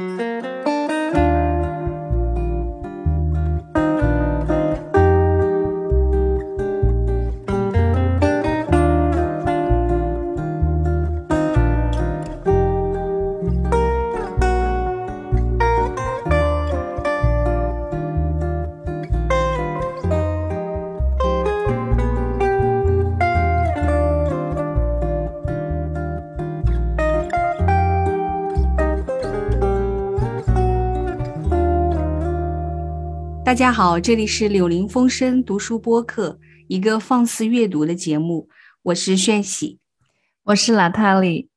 Mm-hmm. 大家好，这里是柳林风声读书播客，一个放肆阅读的节目。我是炫喜，我是娜塔莉。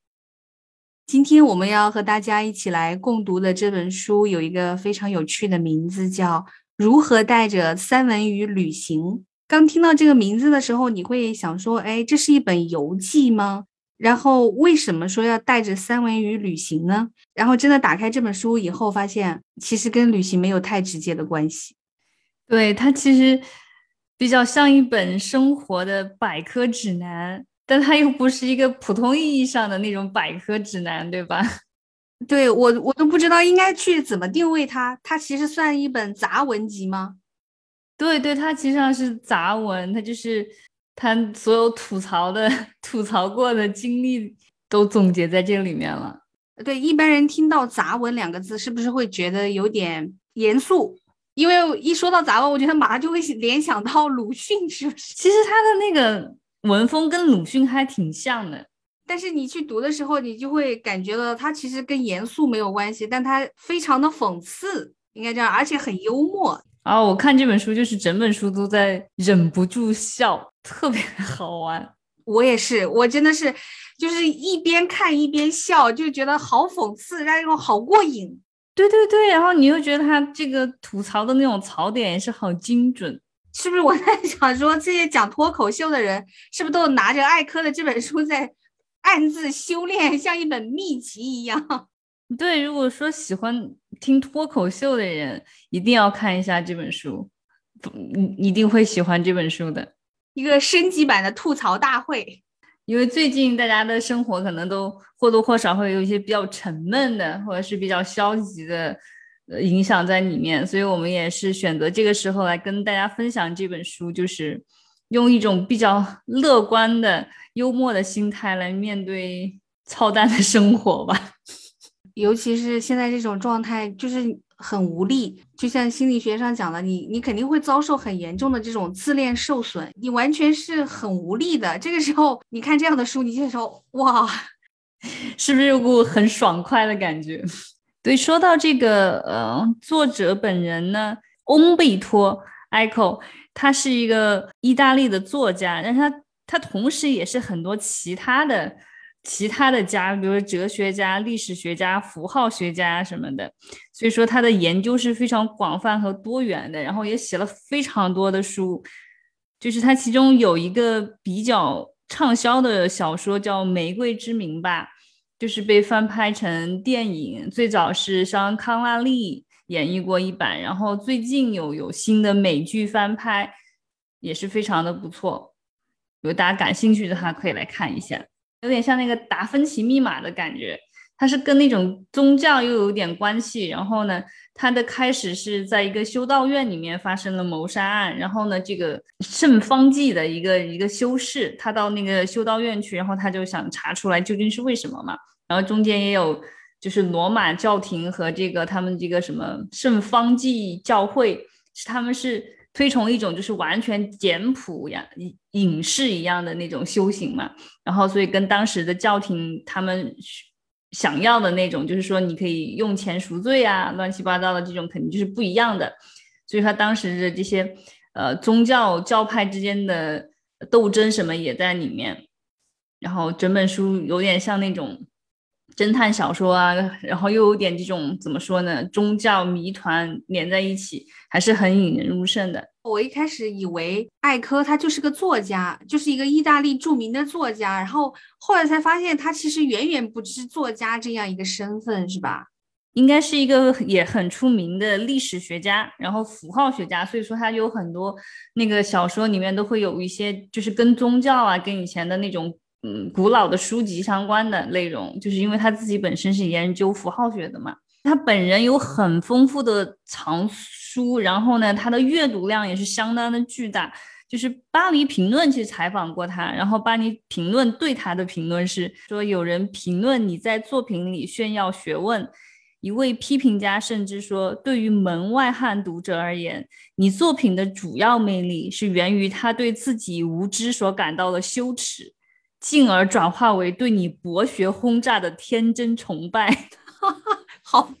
今天我们要和大家一起来共读的这本书有一个非常有趣的名字，叫《如何带着三文鱼旅行》。刚听到这个名字的时候，你会想说：“哎，这是一本游记吗？”然后为什么说要带着三文鱼旅行呢？然后真的打开这本书以后，发现其实跟旅行没有太直接的关系。对它其实比较像一本生活的百科指南，但它又不是一个普通意义上的那种百科指南，对吧？对我我都不知道应该去怎么定位它。它其实算一本杂文集吗？对对，它其实上是杂文，它就是它所有吐槽的、吐槽过的经历都总结在这里面了。对一般人听到“杂文”两个字，是不是会觉得有点严肃？因为一说到杂文，我觉得马上就会联想到鲁迅，是不是？其实他的那个文风跟鲁迅还挺像的，但是你去读的时候，你就会感觉到他其实跟严肃没有关系，但他非常的讽刺，应该这样，而且很幽默。啊，我看这本书就是整本书都在忍不住笑，特别好玩。我也是，我真的是就是一边看一边笑，就觉得好讽刺，让人好过瘾。对对对，然后你又觉得他这个吐槽的那种槽点也是好精准，是不是？我在 想说，这些讲脱口秀的人是不是都拿着艾科的这本书在暗自修炼，像一本秘籍一样？对，如果说喜欢听脱口秀的人，一定要看一下这本书，一定会喜欢这本书的，一个升级版的吐槽大会。因为最近大家的生活可能都或多或少会有一些比较沉闷的，或者是比较消极的呃影响在里面，所以我们也是选择这个时候来跟大家分享这本书，就是用一种比较乐观的、幽默的心态来面对操蛋的生活吧。尤其是现在这种状态，就是。很无力，就像心理学上讲的，你你肯定会遭受很严重的这种自恋受损，你完全是很无力的。这个时候，你看这样的书，你就说哇，是不是有股很爽快的感觉？对，说到这个，呃，作者本人呢，翁贝托·埃科，他是一个意大利的作家，但是他他同时也是很多其他的。其他的家，比如哲学家、历史学家、符号学家什么的，所以说他的研究是非常广泛和多元的。然后也写了非常多的书，就是他其中有一个比较畅销的小说叫《玫瑰之名》吧，就是被翻拍成电影，最早是像康纳利演绎过一版，然后最近有有新的美剧翻拍，也是非常的不错。如果大家感兴趣的话，可以来看一下。有点像那个达芬奇密码的感觉，它是跟那种宗教又有点关系。然后呢，它的开始是在一个修道院里面发生了谋杀案。然后呢，这个圣方济的一个一个修士，他到那个修道院去，然后他就想查出来究竟是为什么嘛。然后中间也有就是罗马教廷和这个他们这个什么圣方济教会，是他们是推崇一种就是完全简朴呀。隐士一样的那种修行嘛，然后所以跟当时的教廷他们想要的那种，就是说你可以用钱赎罪啊，乱七八糟的这种肯定就是不一样的。所以他当时的这些呃宗教教派之间的斗争什么也在里面，然后整本书有点像那种。侦探小说啊，然后又有点这种怎么说呢？宗教谜团连在一起，还是很引人入胜的。我一开始以为艾科他就是个作家，就是一个意大利著名的作家，然后后来才发现他其实远远不是作家这样一个身份，是吧？应该是一个也很出名的历史学家，然后符号学家，所以说他有很多那个小说里面都会有一些就是跟宗教啊，跟以前的那种。嗯，古老的书籍相关的内容，就是因为他自己本身是研究符号学的嘛，他本人有很丰富的藏书，然后呢，他的阅读量也是相当的巨大。就是巴黎评论去采访过他，然后巴黎评论对他的评论是说，有人评论你在作品里炫耀学问，一位批评家甚至说，对于门外汉读者而言，你作品的主要魅力是源于他对自己无知所感到的羞耻，进而转化为对你博学轰炸的天真崇拜。好，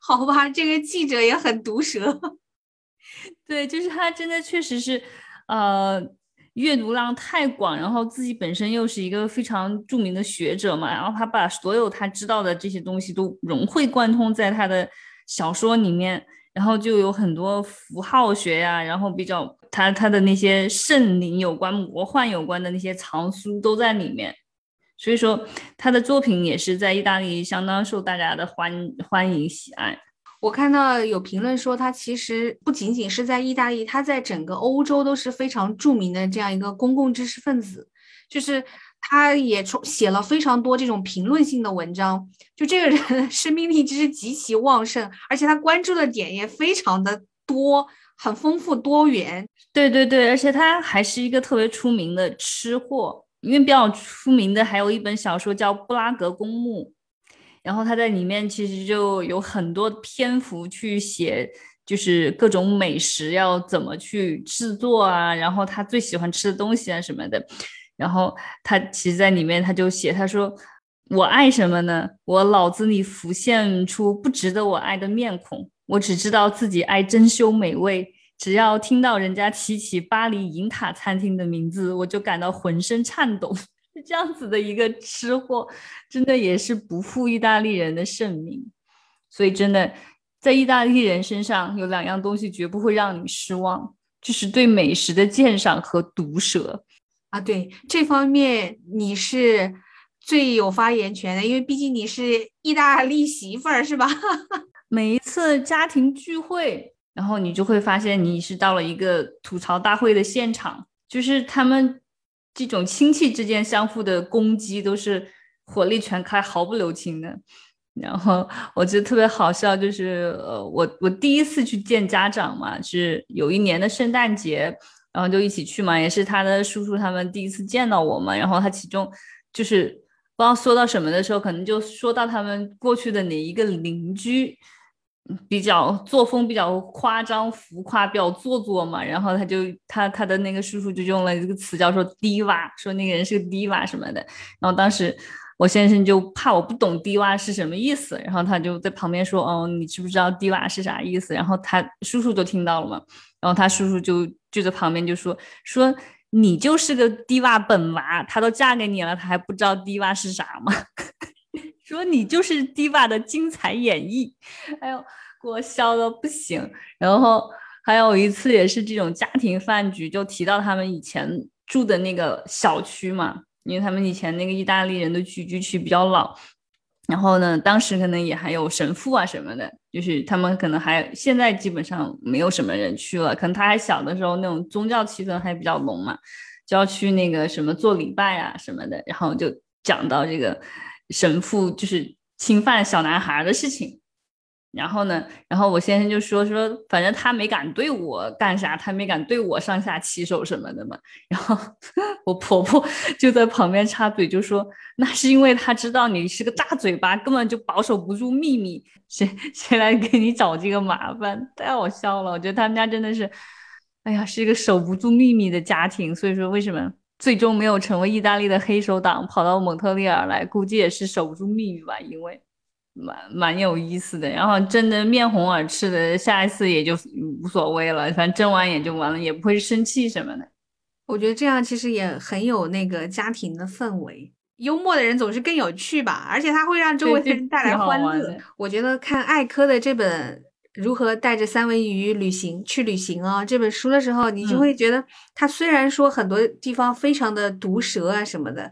好吧，这个记者也很毒舌。对，就是他真的确实是。呃，阅读量太广，然后自己本身又是一个非常著名的学者嘛，然后他把所有他知道的这些东西都融会贯通在他的小说里面，然后就有很多符号学呀，然后比较他他的那些圣灵有关、魔幻有关的那些藏书都在里面，所以说他的作品也是在意大利相当受大家的欢欢迎喜爱。我看到有评论说，他其实不仅仅是在意大利，他在整个欧洲都是非常著名的这样一个公共知识分子。就是他也写了非常多这种评论性的文章。就这个人 生命力其实极其旺盛，而且他关注的点也非常的多，很丰富多元。对对对，而且他还是一个特别出名的吃货，因为比较出名的还有一本小说叫《布拉格公墓》。然后他在里面其实就有很多篇幅去写，就是各种美食要怎么去制作啊，然后他最喜欢吃的东西啊什么的。然后他其实在里面他就写，他说：“我爱什么呢？我脑子里浮现出不值得我爱的面孔，我只知道自己爱珍馐美味。只要听到人家提起巴黎银塔餐厅的名字，我就感到浑身颤抖。”是这样子的一个吃货，真的也是不负意大利人的盛名。所以，真的在意大利人身上有两样东西绝不会让你失望，就是对美食的鉴赏和毒舌啊。对这方面，你是最有发言权的，因为毕竟你是意大利媳妇儿，是吧？每一次家庭聚会，然后你就会发现你是到了一个吐槽大会的现场，就是他们。这种亲戚之间相互的攻击都是火力全开、毫不留情的。然后我觉得特别好笑，就是呃，我我第一次去见家长嘛，是有一年的圣诞节，然后就一起去嘛，也是他的叔叔他们第一次见到我嘛。然后他其中就是不知道说到什么的时候，可能就说到他们过去的哪一个邻居。比较作风比较夸张浮夸，比较做作嘛，然后他就他他的那个叔叔就用了一个词叫做低洼，说那个人是个低洼什么的。然后当时我先生就怕我不懂低洼是什么意思，然后他就在旁边说：“哦，你知不知道低洼是啥意思？”然后他叔叔就听到了嘛，然后他叔叔就就在旁边就说：“说你就是个低洼本娃，他都嫁给你了，他还不知道低洼是啥吗？”说你就是 Diva 的精彩演绎，哎呦，给我笑的不行。然后还有一次也是这种家庭饭局，就提到他们以前住的那个小区嘛，因为他们以前那个意大利人的聚居区比较老。然后呢，当时可能也还有神父啊什么的，就是他们可能还现在基本上没有什么人去了。可能他还小的时候，那种宗教气氛还比较浓嘛，就要去那个什么做礼拜啊什么的。然后就讲到这个。神父就是侵犯小男孩的事情，然后呢，然后我先生就说说，反正他没敢对我干啥，他没敢对我上下其手什么的嘛。然后我婆婆 就在旁边插嘴就说，那是因为他知道你是个大嘴巴，根本就保守不住秘密，谁谁来给你找这个麻烦？太好笑了，我觉得他们家真的是，哎呀，是一个守不住秘密的家庭。所以说为什么？最终没有成为意大利的黑手党，跑到蒙特利尔来，估计也是守不住秘密吧，因为蛮蛮有意思的。然后争得面红耳赤的，下一次也就无所谓了，反正睁完眼就完了，也不会生气什么的。我觉得这样其实也很有那个家庭的氛围，幽默的人总是更有趣吧，而且他会让周围的人带来欢乐。我觉得看艾科的这本。如何带着三文鱼旅行去旅行啊？这本书的时候，你就会觉得他虽然说很多地方非常的毒舌啊什么的，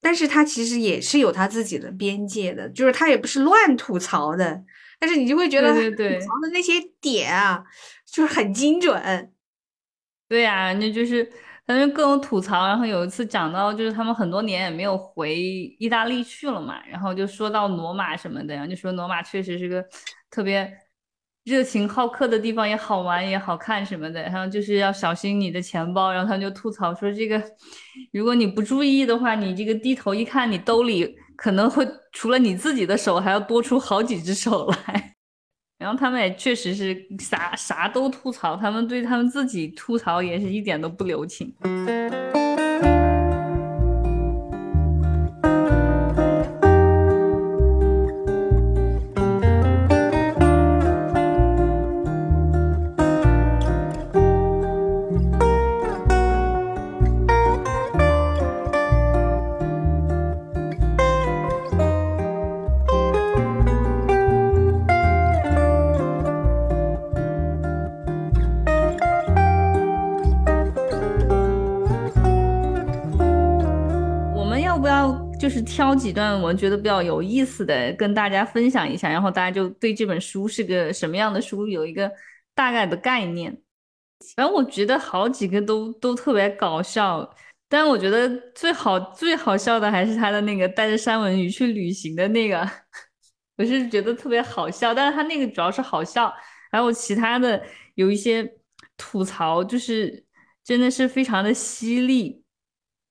但是他其实也是有他自己的边界的，就是他也不是乱吐槽的。但是你就会觉得吐槽的那些点啊，就是很精准。对呀，那就是他们各种吐槽。然后有一次讲到，就是他们很多年也没有回意大利去了嘛，然后就说到罗马什么的，然后就说罗马确实是个特别热情好客的地方，也好玩也好看什么的。然后就是要小心你的钱包。然后他们就吐槽说，这个如果你不注意的话，你这个低头一看，你兜里可能会除了你自己的手，还要多出好几只手来。然后他们也确实是啥啥都吐槽，他们对他们自己吐槽也是一点都不留情。几段我觉得比较有意思的跟大家分享一下，然后大家就对这本书是个什么样的书有一个大概的概念。反正我觉得好几个都都特别搞笑，但我觉得最好最好笑的还是他的那个带着三文鱼去旅行的那个，我是觉得特别好笑。但是他那个主要是好笑，还有其他的有一些吐槽，就是真的是非常的犀利。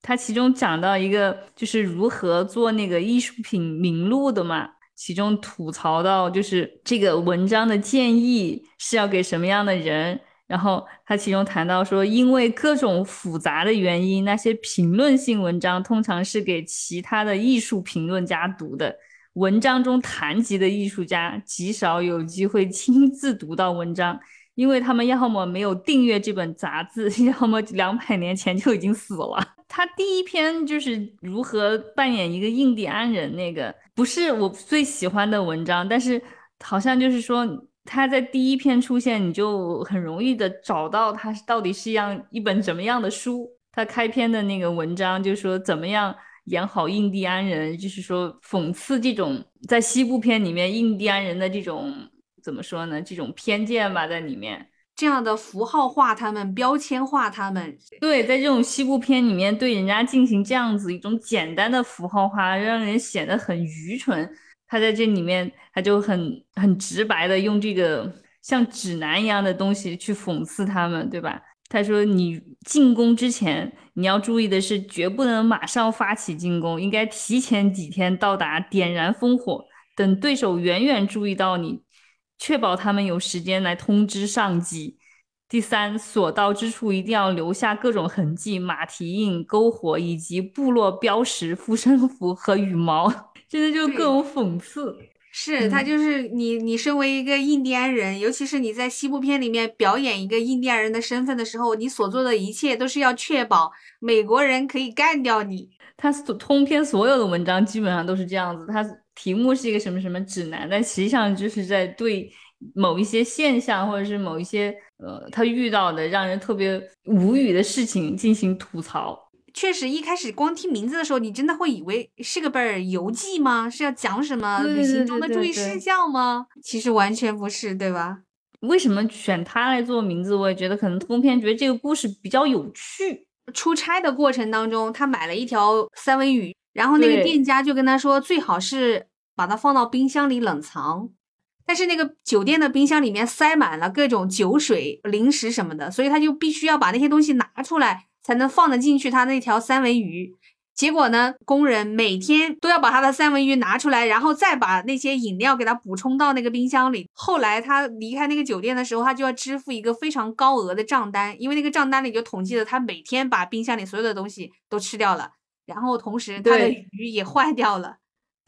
他其中讲到一个就是如何做那个艺术品名录的嘛，其中吐槽到就是这个文章的建议是要给什么样的人，然后他其中谈到说，因为各种复杂的原因，那些评论性文章通常是给其他的艺术评论家读的，文章中谈及的艺术家极少有机会亲自读到文章，因为他们要么没有订阅这本杂志，要么两百年前就已经死了。他第一篇就是如何扮演一个印第安人，那个不是我最喜欢的文章，但是好像就是说他在第一篇出现，你就很容易的找到他到底是一样一本怎么样的书。他开篇的那个文章就说怎么样演好印第安人，就是说讽刺这种在西部片里面印第安人的这种怎么说呢？这种偏见吧，在里面。这样的符号化他们，标签化他们，对，在这种西部片里面，对人家进行这样子一种简单的符号化，让人显得很愚蠢。他在这里面，他就很很直白的用这个像指南一样的东西去讽刺他们，对吧？他说：“你进攻之前，你要注意的是，绝不能马上发起进攻，应该提前几天到达，点燃烽火，等对手远远注意到你。”确保他们有时间来通知上级。第三，所到之处一定要留下各种痕迹，马蹄印、篝火以及部落标识、护身符和羽毛，真的就各种讽刺。是他就是你，你身为一个印第安人，尤其是你在西部片里面表演一个印第安人的身份的时候，你所做的一切都是要确保美国人可以干掉你。他通篇所有的文章基本上都是这样子，他。题目是一个什么什么指南，但实际上就是在对某一些现象或者是某一些呃他遇到的让人特别无语的事情进行吐槽。确实，一开始光听名字的时候，你真的会以为是个本游记吗？是要讲什么旅行中的注意事项吗？其实完全不是，对吧？为什么选它来做名字？我也觉得可能通篇觉得这个故事比较有趣。出差的过程当中，他买了一条三文鱼。然后那个店家就跟他说，最好是把它放到冰箱里冷藏，但是那个酒店的冰箱里面塞满了各种酒水、零食什么的，所以他就必须要把那些东西拿出来，才能放得进去他那条三文鱼。结果呢，工人每天都要把他的三文鱼拿出来，然后再把那些饮料给他补充到那个冰箱里。后来他离开那个酒店的时候，他就要支付一个非常高额的账单，因为那个账单里就统计了他每天把冰箱里所有的东西都吃掉了。然后同时，他的鱼也坏掉了。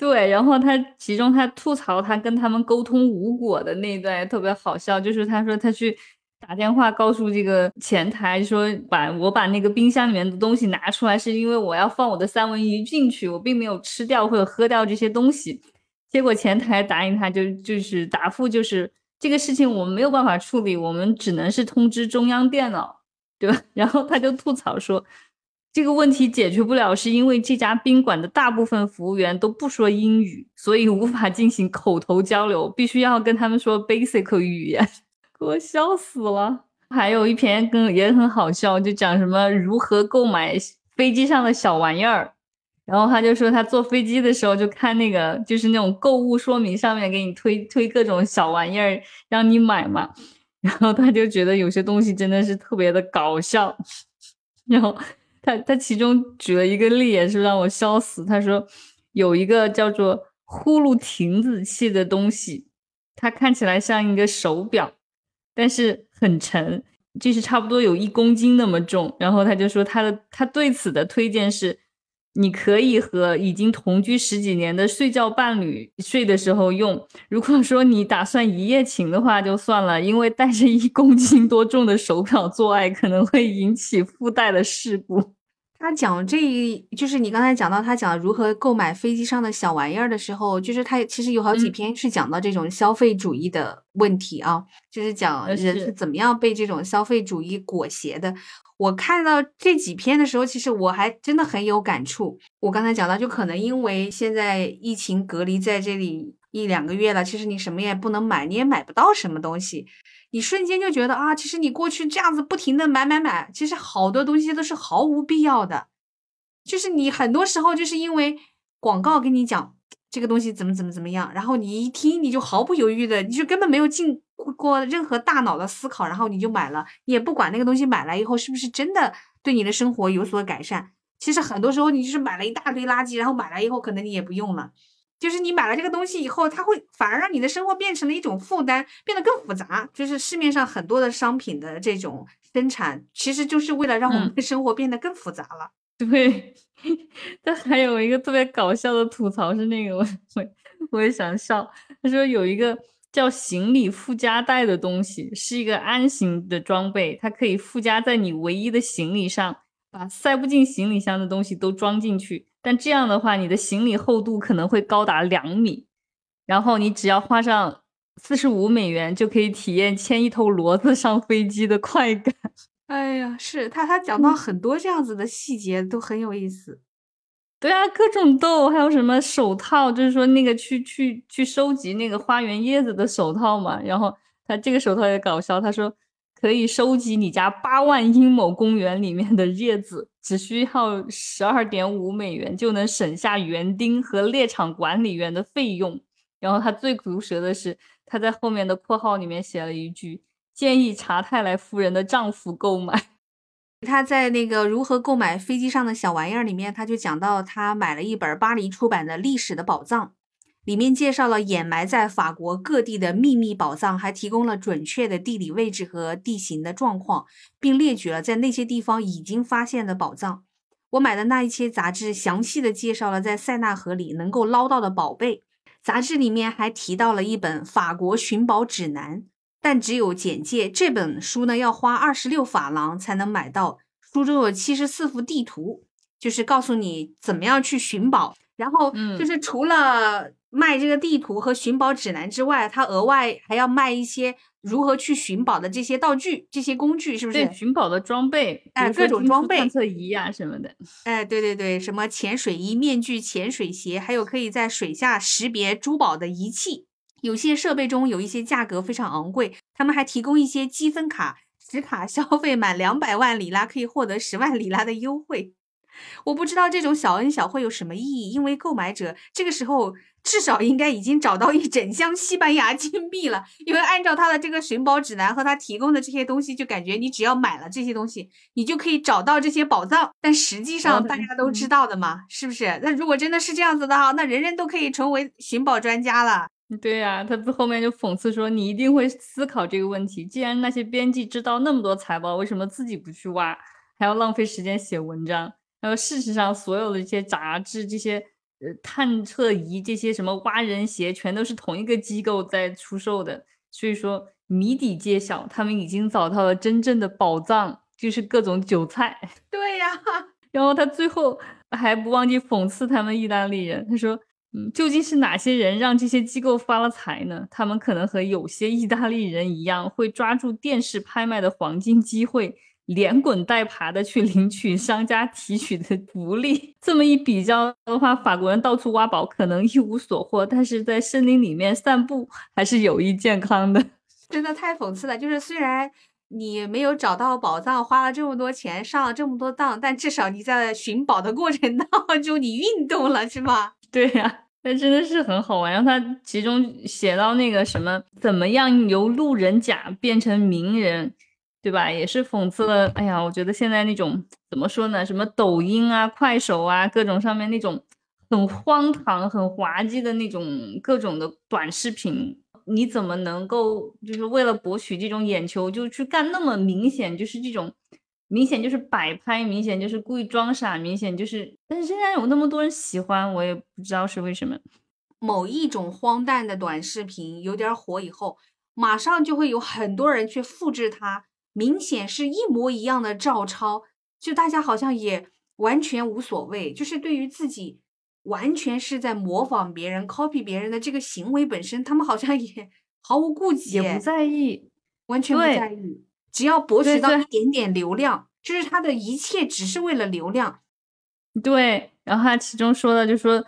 对，然后他其中他吐槽他跟他们沟通无果的那一段也特别好笑，就是他说他去打电话告诉这个前台说，把我把那个冰箱里面的东西拿出来，是因为我要放我的三文鱼进去，我并没有吃掉或者喝掉这些东西。结果前台答应他，就就是答复就是这个事情我们没有办法处理，我们只能是通知中央电脑，对吧？然后他就吐槽说。这个问题解决不了，是因为这家宾馆的大部分服务员都不说英语，所以无法进行口头交流，必须要跟他们说 basic 语言，给我笑死了。还有一篇更也很好笑，就讲什么如何购买飞机上的小玩意儿。然后他就说他坐飞机的时候就看那个就是那种购物说明上面给你推推各种小玩意儿让你买嘛。然后他就觉得有些东西真的是特别的搞笑。然后他他其中举了一个例也是让我笑死。他说有一个叫做呼噜亭子器的东西，它看起来像一个手表。但是很沉，就是差不多有一公斤那么重。然后他就说他的他对此的推荐是，你可以和已经同居十几年的睡觉伴侣睡的时候用。如果说你打算一夜情的话，就算了，因为带着一公斤多重的手表做爱可能会引起附带的事故。他讲这一就是你刚才讲到他讲如何购买飞机上的小玩意儿的时候，就是他其实有好几篇是讲到这种消费主义的问题啊，就是讲人是怎么样被这种消费主义裹挟的。我看到这几篇的时候，其实我还真的很有感触。我刚才讲到，就可能因为现在疫情隔离在这里一两个月了，其实你什么也不能买，你也买不到什么东西。你瞬间就觉得啊，其实你过去这样子不停的买买买，其实好多东西都是毫无必要的。就是你很多时候就是因为广告跟你讲这个东西怎么怎么怎么样，然后你一听你就毫不犹豫的，你就根本没有经过任何大脑的思考，然后你就买了，你也不管那个东西买来以后是不是真的对你的生活有所改善。其实很多时候你就是买了一大堆垃圾，然后买来以后可能你也不用了。就是你买了这个东西以后，它会反而让你的生活变成了一种负担，变得更复杂。就是市面上很多的商品的这种生产，其实就是为了让我们的生活变得更复杂了。对，但还有一个特别搞笑的吐槽是那个，我我我也想笑。他说有一个叫行李附加袋的东西，是一个安行的装备，它可以附加在你唯一的行李上，把塞不进行李箱的东西都装进去。但这样的话，你的行李厚度可能会高达两米，然后你只要花上四十五美元，就可以体验牵一头骡子上飞机的快感。哎呀，是他，他讲到很多这样子的细节都很有意思。对啊，各种豆，还有什么手套，就是说那个去去去收集那个花园叶子的手套嘛。然后他这个手套也搞笑，他说。可以收集你家八万英亩公园里面的叶子，只需要十二点五美元就能省下园丁和猎场管理员的费用。然后他最毒舌的是，他在后面的括号里面写了一句：建议查泰莱夫人的丈夫购买。他在那个如何购买飞机上的小玩意儿里面，他就讲到他买了一本巴黎出版的历史的宝藏。里面介绍了掩埋在法国各地的秘密宝藏，还提供了准确的地理位置和地形的状况，并列举了在那些地方已经发现的宝藏。我买的那一些杂志详细的介绍了在塞纳河里能够捞到的宝贝。杂志里面还提到了一本法国寻宝指南，但只有简介。这本书呢要花二十六法郎才能买到，书中有七十四幅地图，就是告诉你怎么样去寻宝。然后就是除了卖这个地图和寻宝指南之外，他额外还要卖一些如何去寻宝的这些道具、这些工具，是不是？对，寻宝的装备，哎，各种装备、探测仪啊什么的。哎，对对对，什么潜水衣、面具、潜水鞋，还有可以在水下识别珠宝的仪器。有些设备中有一些价格非常昂贵，他们还提供一些积分卡，持卡消费满两百万里拉可以获得十万里拉的优惠。我不知道这种小恩小惠有什么意义，因为购买者这个时候至少应该已经找到一整箱西班牙金币了。因为按照他的这个寻宝指南和他提供的这些东西，就感觉你只要买了这些东西，你就可以找到这些宝藏。但实际上大家都知道的嘛，是不是？那如果真的是这样子的哈，那人人都可以成为寻宝专家了。对呀，他后面就讽刺说：“你一定会思考这个问题。既然那些编辑知道那么多财报，为什么自己不去挖，还要浪费时间写文章？”然后，事实上，所有的这些杂志、这些呃探测仪、这些什么挖人鞋，全都是同一个机构在出售的。所以说，谜底揭晓，他们已经找到了真正的宝藏，就是各种韭菜。对呀。然后他最后还不忘记讽刺他们意大利人，他说：“嗯，究竟是哪些人让这些机构发了财呢？他们可能和有些意大利人一样，会抓住电视拍卖的黄金机会。”连滚带爬的去领取商家提取的福利，这么一比较的话，法国人到处挖宝可能一无所获，但是在森林里面散步还是有益健康的。真的太讽刺了，就是虽然你没有找到宝藏，花了这么多钱，上了这么多当，但至少你在寻宝的过程当中，你运动了，是吧？对呀，那真的是很好玩。然后他其中写到那个什么，怎么样由路人甲变成名人，对吧？也是讽刺了。哎呀，我觉得现在那种怎么说呢？什么抖音啊、快手啊，各种上面那种很荒唐、很滑稽的那种各种的短视频。你怎么能够就是为了博取这种眼球，就去干那么明显就是这种明显就是摆拍，明显就是故意装傻，明显就是，但是仍然有那么多人喜欢，我也不知道是为什么。某一种荒诞的短视频有点火以后，马上就会有很多人去复制它，明显是一模一样的照抄，就大家好像也完全无所谓，就是对于自己。完全是在模仿别人、copy 别人的这个行为本身，他们好像也毫无顾忌，也不在意，完全不在意，只要博取到一点点流量，就是他的一切只是为了流量。对，然后他其中说的，就说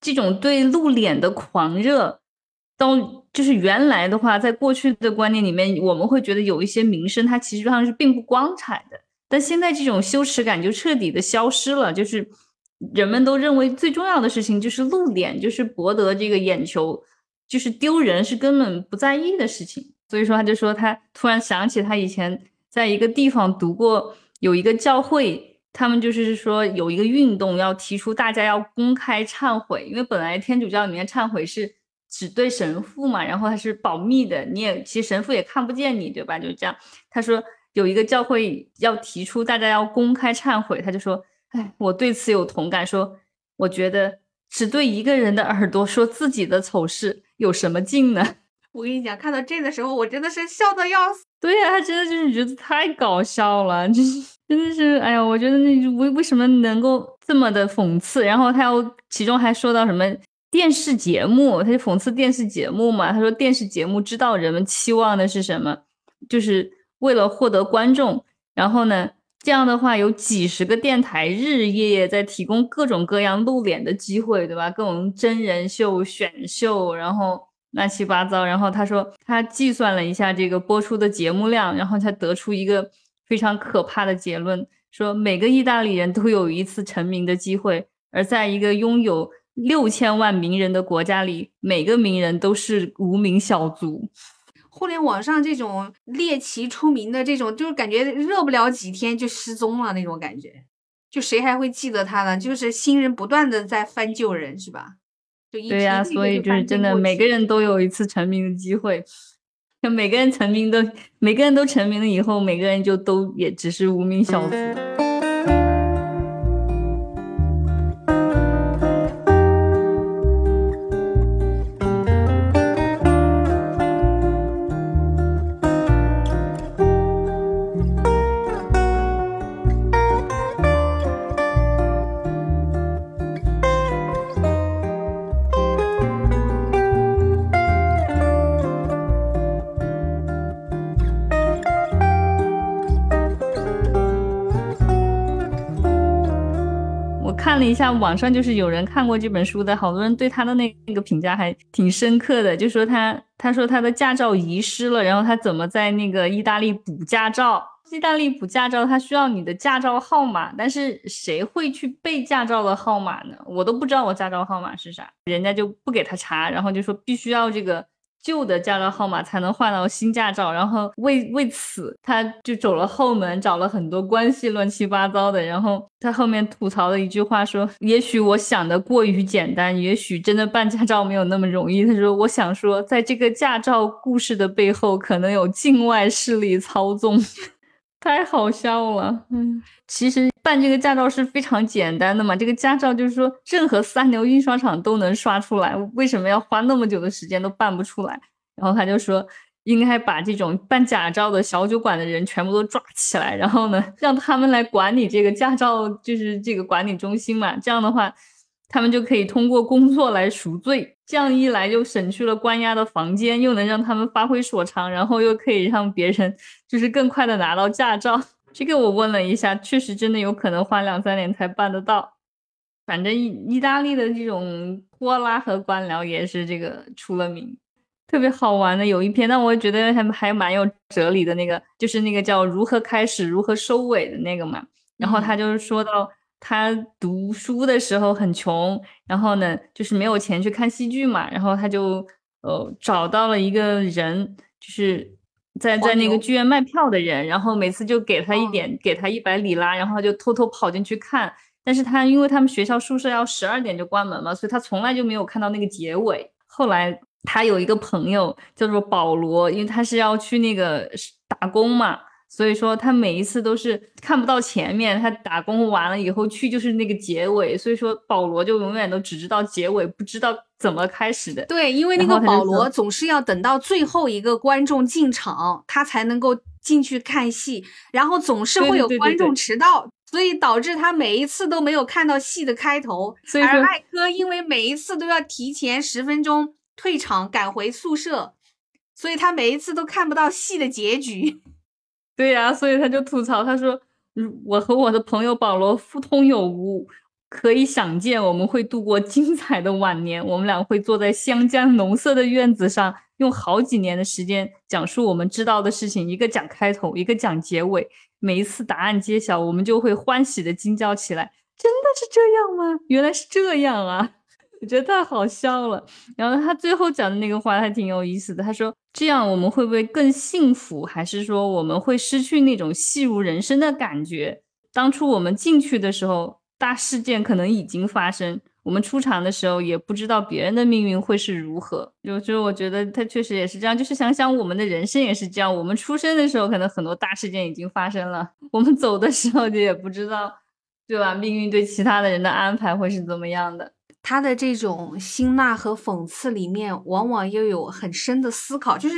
这种对露脸的狂热，到就是原来的话，在过去的观念里面，我们会觉得有一些名声，它其实上是并不光彩的，但现在这种羞耻感就彻底的消失了，就是。人们都认为最重要的事情就是露脸，就是博得这个眼球，就是丢人是根本不在意的事情。所以说，他就说他突然想起他以前在一个地方读过，有一个教会，他们就是说有一个运动要提出大家要公开忏悔，因为本来天主教里面忏悔是只对神父嘛，然后他是保密的，你也其实神父也看不见你，对吧？就这样。他说有一个教会要提出大家要公开忏悔，他就说。哎，我对此有同感。说，我觉得只对一个人的耳朵说自己的丑事有什么劲呢？我跟你讲，看到这的时候，我真的是笑的要死。对呀，他真的就是觉得太搞笑了，就是真的是，哎呀，我觉得那为为什么能够这么的讽刺？然后他又其中还说到什么电视节目，他就讽刺电视节目嘛。他说电视节目知道人们期望的是什么，就是为了获得观众，然后呢？这样的话，有几十个电台日日夜夜在提供各种各样露脸的机会，对吧？各种真人秀、选秀，然后乱七八糟。然后他说，他计算了一下这个播出的节目量，然后才得出一个非常可怕的结论：说每个意大利人都有一次成名的机会，而在一个拥有六千万名人的国家里，每个名人都是无名小卒。互联网上这种猎奇出名的这种，就是感觉热不了几天就失踪了那种感觉，就谁还会记得他呢？就是新人不断的在翻旧人，是吧？对呀，所以就是真的，每个人都有一次成名的机会，每个人成名都，每个人都成名了以后，每个人就都也只是无名小卒。我看了一下网上就是有人看过这本书的，好多人对他的那那个评价还挺深刻的，就说他他说他的驾照遗失了，然后他怎么在那个意大利补驾照？意大利补驾照他需要你的驾照号码，但是谁会去背驾照的号码呢？我都不知道我驾照号码是啥，人家就不给他查，然后就说必须要这个。旧的驾照号码才能换到新驾照，然后为为此他就走了后门，找了很多关系，乱七八糟的。然后他后面吐槽了一句话说：“也许我想的过于简单，也许真的办驾照没有那么容易。”他说：“我想说，在这个驾照故事的背后，可能有境外势力操纵。”太好笑了，嗯，其实办这个驾照是非常简单的嘛，这个驾照就是说任何三流印刷厂都能刷出来，为什么要花那么久的时间都办不出来？然后他就说，应该把这种办假照的小酒馆的人全部都抓起来，然后呢，让他们来管理这个驾照，就是这个管理中心嘛，这样的话。他们就可以通过工作来赎罪，这样一来就省去了关押的房间，又能让他们发挥所长，然后又可以让别人就是更快的拿到驾照。这个我问了一下，确实真的有可能花两三年才办得到。反正意意大利的这种拖拉和官僚也是这个出了名。特别好玩的有一篇，但我觉得还还蛮有哲理的那个，就是那个叫如何开始如何收尾的那个嘛。然后他就是说到他读书的时候很穷，然后呢就是没有钱去看戏剧嘛，然后他就呃找到了一个人，就是在在那个剧院卖票的人，然后每次就给他一点，给他一百里拉，然后他就偷偷跑进去看。但是他因为他们学校宿舍要十二点就关门嘛，所以他从来就没有看到那个结尾。后来他有一个朋友叫做保罗，因为他是要去那个打工嘛，所以说他每一次都是看不到前面。他打工完了以后去就是那个结尾，所以说保罗就永远都只知道结尾，不知道怎么开始的。对，因为那个保罗总是要等到最后一个观众进场，他才能够进去看戏，然后总是会有观众迟到。所以导致他每一次都没有看到戏的开头，而艾科因为每一次都要提前十分钟退场赶回宿舍，所以他每一次都看不到戏的结局。对呀，所以他就吐槽，他说：“我和我的朋友保罗互通有无，可以想见我们会度过精彩的晚年。我们俩会坐在香江农色的院子上，用好几年的时间讲述我们知道的事情，一个讲开头，一个讲结尾。”每一次答案揭晓，我们就会欢喜的惊叫起来。真的是这样吗？原来是这样啊！我觉得太好笑了。然后他最后讲的那个话还挺有意思的。他说：“这样我们会不会更幸福？还是说我们会失去那种戏如人生的感觉？当初我们进去的时候，大事件可能已经发生。”我们出场的时候也不知道别人的命运会是如何，就就是我觉得他确实也是这样。就是想想我们的人生也是这样，我们出生的时候可能很多大事件已经发生了，我们走的时候就也不知道，对吧？命运对其他的人的安排会是怎么样的？他的这种辛辣和讽刺里面，往往又有很深的思考，就是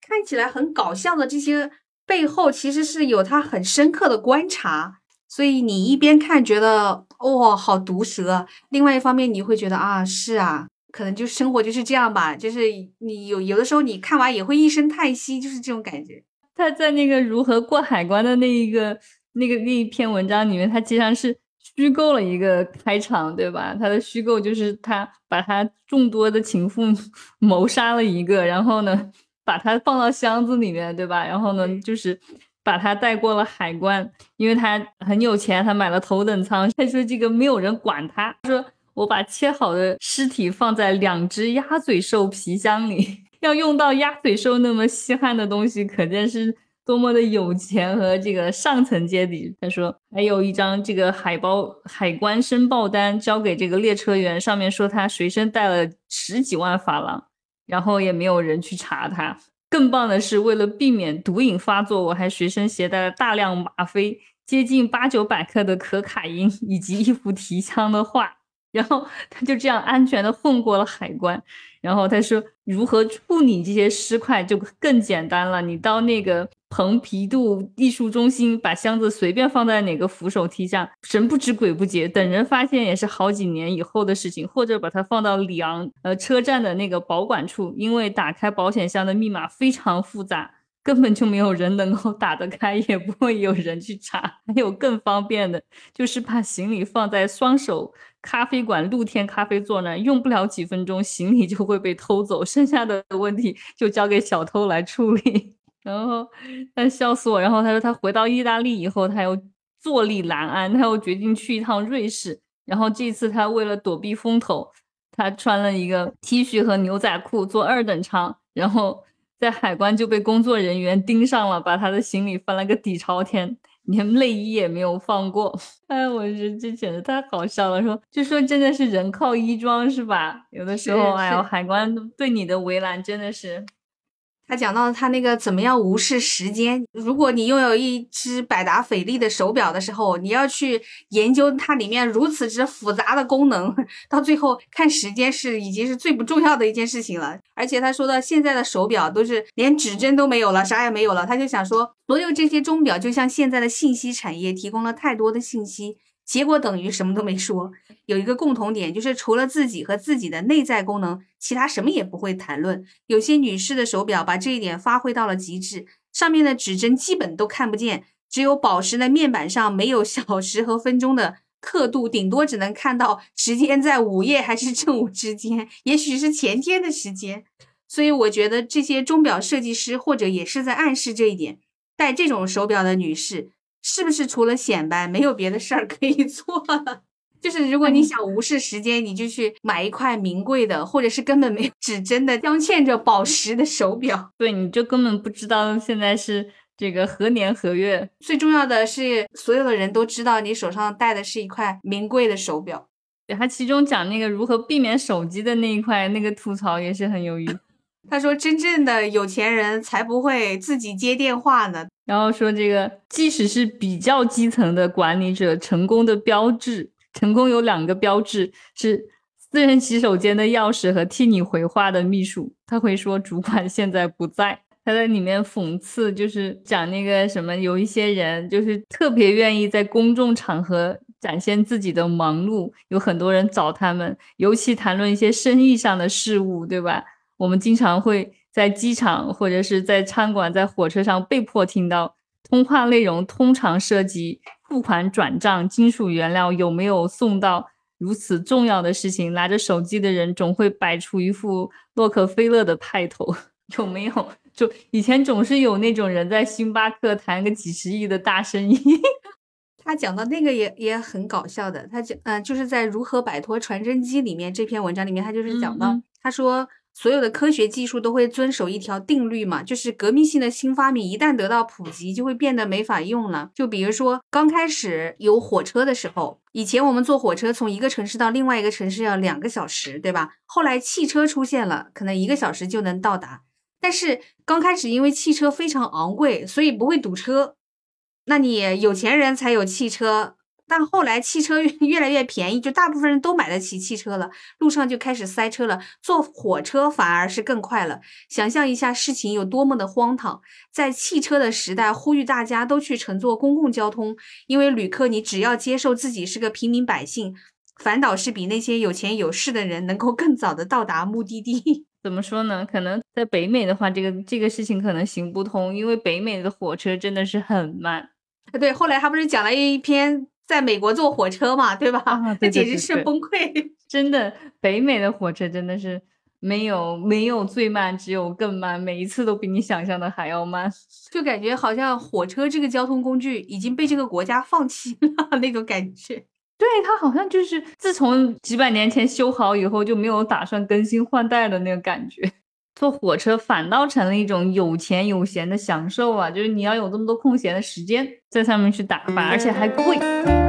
看起来很搞笑的这些背后，其实是有他很深刻的观察。所以你一边看觉得哇好毒舌，另外一方面你会觉得啊是啊，可能就生活就是这样吧，就是你有有的时候你看完也会一声叹息，就是这种感觉。他在那个如何过海关的那一个那个那一篇文章里面，他实际上是虚构了一个开场，对吧？他的虚构就是他把他众多的情妇 谋杀了一个，然后呢把他放到箱子里面，对吧？然后呢就是。把他带过了海关，因为他很有钱，他买了头等舱。他说这个没有人管他，说我把切好的尸体放在两只鸭嘴兽皮箱里，要用到鸭嘴兽那么稀罕的东西，可见是多么的有钱和这个上层阶级。他说还有一张这个海包海关申报单交给这个列车员，上面说他随身带了十几万法郎，然后也没有人去查他。更棒的是，为了避免毒瘾发作，我还随身携带了大量吗啡，接近八九百克的可卡因，以及一幅提枪的画。然后他就这样安全的混过了海关。然后他说，如何处理这些尸块就更简单了。你到那个蓬皮杜艺术中心，把箱子随便放在哪个扶手梯下，神不知鬼不觉，等人发现也是好几年以后的事情。或者把它放到里昂呃车站的那个保管处，因为打开保险箱的密码非常复杂，根本就没有人能够打得开，也不会有人去查。还有更方便的，就是把行李放在双手。咖啡馆露天咖啡座呢，用不了几分钟，行李就会被偷走，剩下的问题就交给小偷来处理。然后他笑死我。然后他说他回到意大利以后，他又坐立难安，他又决定去一趟瑞士。然后这次他为了躲避风头，他穿了一个 T 恤和牛仔裤坐二等舱，然后在海关就被工作人员盯上了，把他的行李翻了个底朝天。连内衣也没有放过，哎，我觉得这简直太好笑了。说，就说真的是人靠衣装是吧？有的时候，哎呦，海关对你的围栏真的是。他讲到他那个怎么样无视时间。如果你拥有一只百达翡丽的手表的时候，你要去研究它里面如此之复杂的功能，到最后看时间是已经是最不重要的一件事情了。而且他说到现在的手表都是连指针都没有了，啥也没有了。他就想说，所有这些钟表就像现在的信息产业提供了太多的信息。结果等于什么都没说。有一个共同点，就是除了自己和自己的内在功能，其他什么也不会谈论。有些女士的手表把这一点发挥到了极致，上面的指针基本都看不见，只有宝石的面板上没有小时和分钟的刻度，顶多只能看到时间在午夜还是正午之间，也许是前天的时间。所以我觉得这些钟表设计师或者也是在暗示这一点，戴这种手表的女士是不是除了显摆没有别的事儿可以做了？就是如果你想无视时间，你就去买一块名贵的，或者是根本没有指针的镶嵌着宝石的手表。对，你就根本不知道现在是这个何年何月。最重要的是，所有的人都知道你手上戴的是一块名贵的手表。对他其中讲那个如何避免手机的那一块，那个吐槽也是很有意思。他说：“真正的有钱人才不会自己接电话呢。”然后说：“这个即使是比较基层的管理者，成功的标志。”成功有两个标志，是私人洗手间的钥匙和替你回话的秘书。他会说主管现在不在。他在里面讽刺，就是讲那个什么，有一些人就是特别愿意在公众场合展现自己的忙碌，有很多人找他们，尤其谈论一些生意上的事务，对吧？我们经常会在机场或者是在餐馆、在火车上被迫听到通话内容，通常涉及。付款转账、金属原料有没有送到？如此重要的事情，拿着手机的人总会摆出一副洛克菲勒的派头，有没有？就以前总是有那种人在星巴克谈个几十亿的大生意。他讲到那个也也很搞笑的，他讲嗯，就是在如何摆脱传真机里面这篇文章里面，他就是讲到，他说。所有的科学技术都会遵守一条定律嘛，就是革命性的新发明一旦得到普及，就会变得没法用了。就比如说刚开始有火车的时候，以前我们坐火车从一个城市到另外一个城市要两个小时，对吧？后来汽车出现了，可能一个小时就能到达。但是刚开始因为汽车非常昂贵，所以不会堵车。那你有钱人才有汽车。但后来汽车 越来越便宜，就大部分人都买得起汽车了，路上就开始塞车了。坐火车反而是更快了。想象一下事情有多么的荒唐，在汽车的时代，呼吁大家都去乘坐公共交通，因为旅客你只要接受自己是个平民百姓，反倒是比那些有钱有势的人能够更早的到达目的地。怎么说呢？可能在北美的话，这个这个事情可能行不通，因为北美的火车真的是很慢。对，后来他不是讲了一篇。在美国坐火车嘛，对吧？那简直是崩溃！真的，北美的火车真的是没有没有最慢，只有更慢，每一次都比你想象的还要慢，就感觉好像火车这个交通工具已经被这个国家放弃了 那种感觉。对，它好像就是自从几百年前修好以后就没有打算更新换代的那个感觉。坐火车反倒成了一种有钱有闲的享受啊！就是你要有这么多空闲的时间在上面去打发，而且还贵。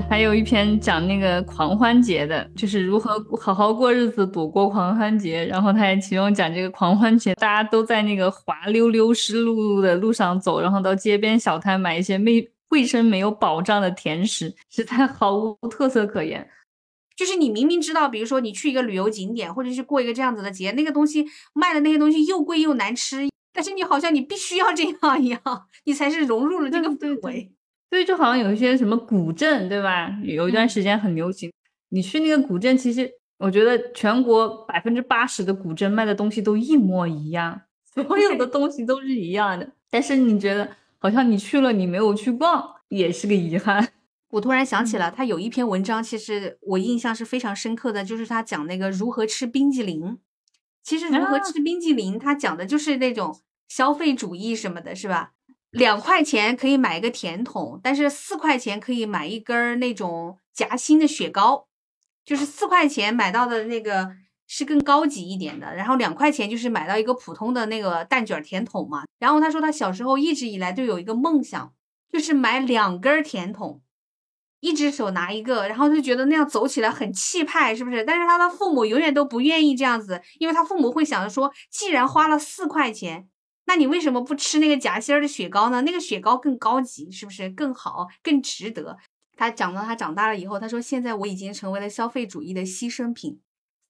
还有一篇讲那个狂欢节的，就是如何好好过日子，躲过狂欢节。然后他也其中讲这个狂欢节，大家都在那个滑溜溜、湿漉漉的路上走，然后到街边小摊买一些没卫生、没有保障的甜食，实在毫无特色可言。就是你明明知道，比如说你去一个旅游景点，或者是过一个这样子的节，那个东西卖的那些东西又贵又难吃，但是你好像你必须要这样一样，你才是融入了这个氛围。所以就好像有一些什么古镇，对吧？有一段时间很流行。你去那个古镇，其实我觉得全国百分之八十的古镇卖的东西都一模一样，所有的东西都是一样的。但是你觉得好像你去了，你没有去逛，也是个遗憾。我突然想起了，他有一篇文章，其实我印象是非常深刻的，就是他讲那个如何吃冰激凌。其实如何吃冰激凌，他讲的就是那种消费主义什么的，是吧？两块钱可以买一个甜筒，但是四块钱可以买一根儿那种夹心的雪糕，就是四块钱买到的那个是更高级一点的，然后两块钱就是买到一个普通的那个蛋卷甜筒嘛。然后他说他小时候一直以来都有一个梦想，就是买两根甜筒，一只手拿一个，然后就觉得那样走起来很气派，是不是？但是他的父母永远都不愿意这样子，因为他父母会想着说，既然花了四块钱。那你为什么不吃那个夹心儿的雪糕呢？那个雪糕更高级，是不是更好、更值得？他讲到他长大了以后，他说：“现在我已经成为了消费主义的牺牲品，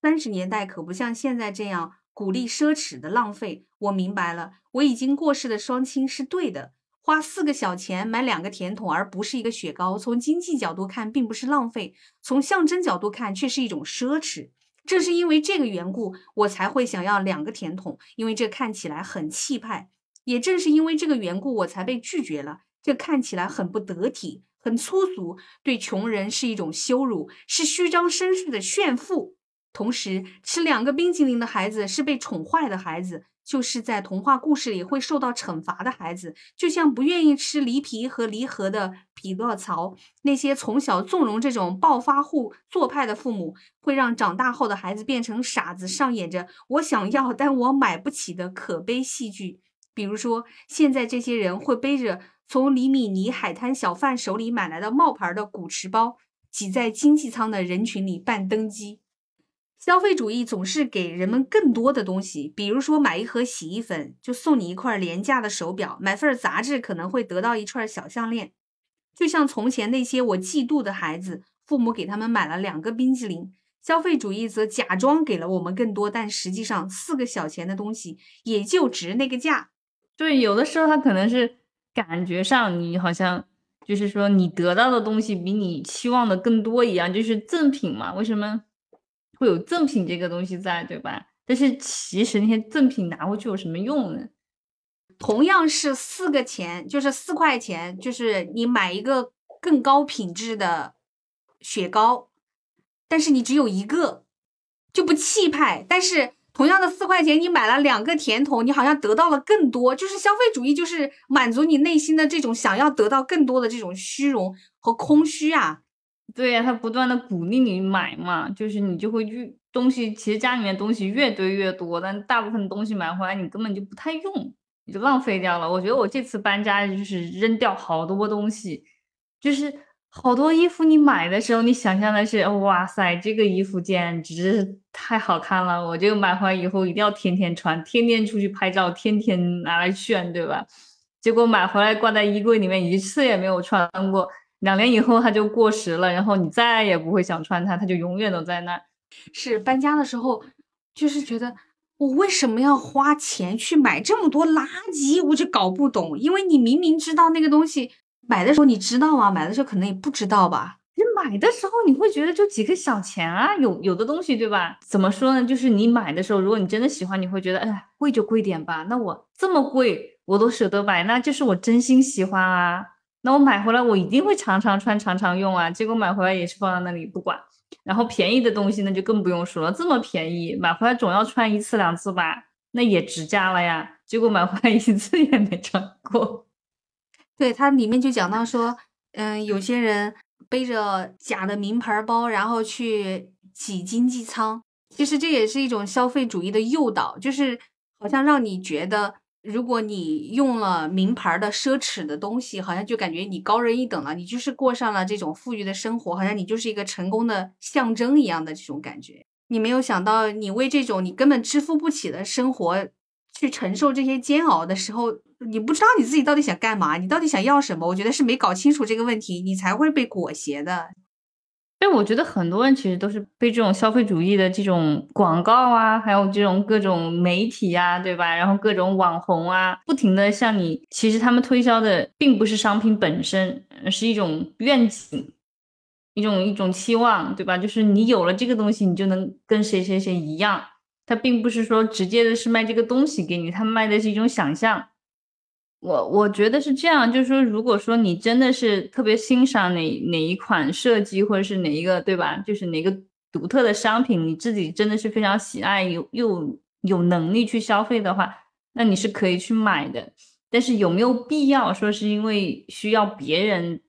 三十年代可不像现在这样鼓励奢侈的浪费。我明白了，我已经过世的双亲是对的。花四个小钱买两个甜筒，而不是一个雪糕，从经济角度看并不是浪费，从象征角度看却是一种奢侈。正是因为这个缘故，我才会想要两个甜筒，因为这看起来很气派。也正是因为这个缘故，我才被拒绝了。这看起来很不得体，很粗俗，对穷人是一种羞辱，是虚张声势的炫富。同时，吃两个冰淇淋的孩子是被宠坏的孩子。就是在童话故事里会受到惩罚的孩子，就像不愿意吃梨皮和梨核的匹诺曹。那些从小纵容这种暴发户做派的父母，会让长大后的孩子变成傻子，上演着我想要但我买不起的可悲戏剧。比如说，现在这些人会背着从里米尼海滩小贩手里买来的冒牌的古驰包，挤在经济舱的人群里办登机。消费主义总是给人们更多的东西，比如说买一盒洗衣粉就送你一块廉价的手表，买份杂志可能会得到一串小项链。就像从前那些我嫉妒的孩子，父母给他们买了两个冰激凌，消费主义则假装给了我们更多，但实际上四个小钱的东西也就值那个价。对，有的时候他可能是感觉上你好像就是说你得到的东西比你期望的更多一样，就是赠品嘛？为什么？会有赠品这个东西在，对吧？但是其实那些赠品拿回去有什么用呢？同样是四个钱，就是四块钱，就是你买一个更高品质的雪糕，但是你只有一个，就不气派。但是同样的四块钱，你买了两个甜筒，你好像得到了更多。就是消费主义，就是满足你内心的这种想要得到更多的这种虚荣和空虚啊。对呀，他不断的鼓励你买嘛，就是你就会越东西，其实家里面东西越堆越多，但大部分东西买回来你根本就不太用，你就浪费掉了。我觉得我这次搬家就是扔掉好多东西，就是好多衣服，你买的时候你想象的是，哇塞，这个衣服简直太好看了，我就买回来以后一定要天天穿，天天出去拍照，天天拿来炫，对吧？结果买回来挂在衣柜里面一次也没有穿过。两年以后它就过时了，然后你再也不会想穿它，它就永远都在那。是搬家的时候，就是觉得我为什么要花钱去买这么多垃圾，我就搞不懂。因为你明明知道那个东西，买的时候你知道啊？买的时候可能也不知道吧。你买的时候你会觉得就几个小钱啊，有有的东西对吧？怎么说呢？就是你买的时候，如果你真的喜欢，你会觉得哎，贵就贵点吧。那我这么贵我都舍得买，那就是我真心喜欢啊。那我买回来，我一定会常常穿、常常用啊。结果买回来也是放在那里不管。然后便宜的东西那就更不用说了，这么便宜，买回来总要穿一次两次吧，那也值价了呀。结果买回来一次也没穿过。对，它里面就讲到说，嗯，有些人背着假的名牌包，然后去挤经济舱，其实这也是一种消费主义的诱导，就是好像让你觉得。如果你用了名牌的奢侈的东西，好像就感觉你高人一等了，你就是过上了这种富裕的生活，好像你就是一个成功的象征一样的这种感觉。你没有想到，你为这种你根本支付不起的生活去承受这些煎熬的时候，你不知道你自己到底想干嘛，你到底想要什么？我觉得是没搞清楚这个问题，你才会被裹挟的。但我觉得很多人其实都是被这种消费主义的这种广告啊，还有这种各种媒体啊，对吧？然后各种网红啊，不停的向你，其实他们推销的并不是商品本身，是一种愿景，一种一种期望，对吧？就是你有了这个东西，你就能跟谁谁谁一样。他并不是说直接的是卖这个东西给你，他卖的是一种想象。我我觉得是这样，就是说，如果说你真的是特别欣赏哪哪一款设计，或者是哪一个，对吧？就是哪个独特的商品，你自己真的是非常喜爱，有又有能力去消费的话，那你是可以去买的。但是有没有必要说是因为需要别人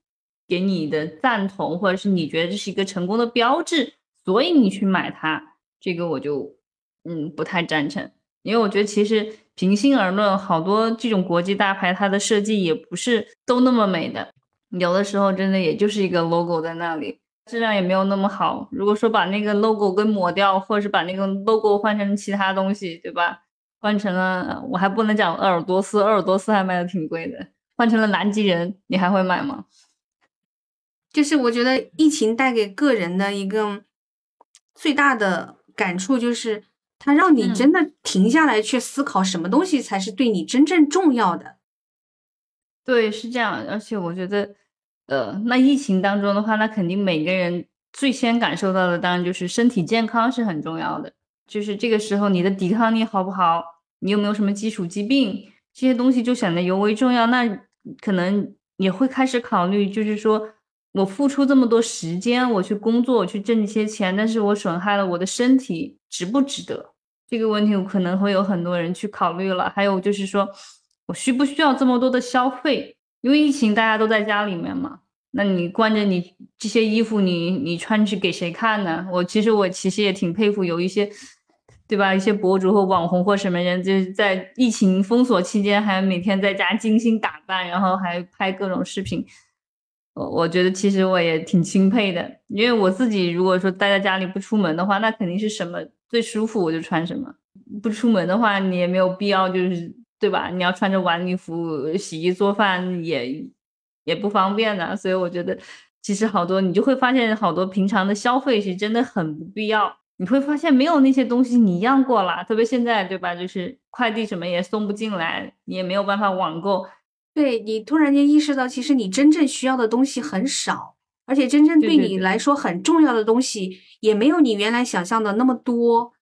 给你的赞同，或者是你觉得这是一个成功的标志，所以你去买它？这个我就嗯不太赞成，因为我觉得其实。平心而论，好多这种国际大牌，它的设计也不是都那么美的，有的时候真的也就是一个 logo 在那里，质量也没有那么好。如果说把那个 logo 给抹掉，或者是把那个 logo 换成其他东西，对吧？换成了，我还不能讲鄂尔多斯，鄂尔多斯还卖的挺贵的，换成了南极人，你还会买吗？就是我觉得疫情带给个人的一个最大的感触就是它让你真的停下来去思考什么东西才是对你真正重要的。对，是这样。而且我觉得，呃，那疫情当中的话，那肯定每个人最先感受到的，当然就是身体健康是很重要的。就是这个时候，你的抵抗力好不好？你有没有什么基础疾病？这些东西就显得尤为重要。那可能也会开始考虑，就是说我付出这么多时间，我去工作，我去挣一些钱，但是我损害了我的身体，值不值得？这个问题我可能会有很多人去考虑了。还有就是说。我需不需要这么多的消费？因为疫情，大家都在家里面嘛。那你关着你这些衣服，你你穿去给谁看呢？我其实我其实也挺佩服有一些，对吧？一些博主或网红或什么人，就是在疫情封锁期间，还每天在家精心打扮，然后还拍各种视频。我我觉得其实我也挺钦佩的，因为我自己如果说待在家里不出门的话，那肯定是什么最舒服我就穿什么。不出门的话，你也没有必要就是。对吧？你要穿着晚礼服洗衣做饭也也不方便的，所以我觉得其实好多你就会发现好多平常的消费是真的很不必要。你会发现没有那些东西你一样过了，特别现在对吧？就是快递什么也送不进来，你也没有办法网购。对你突然间意识到，其实你真正需要的东西很少，而且真正对你来说很重要的东西也没有你原来想象的那么多。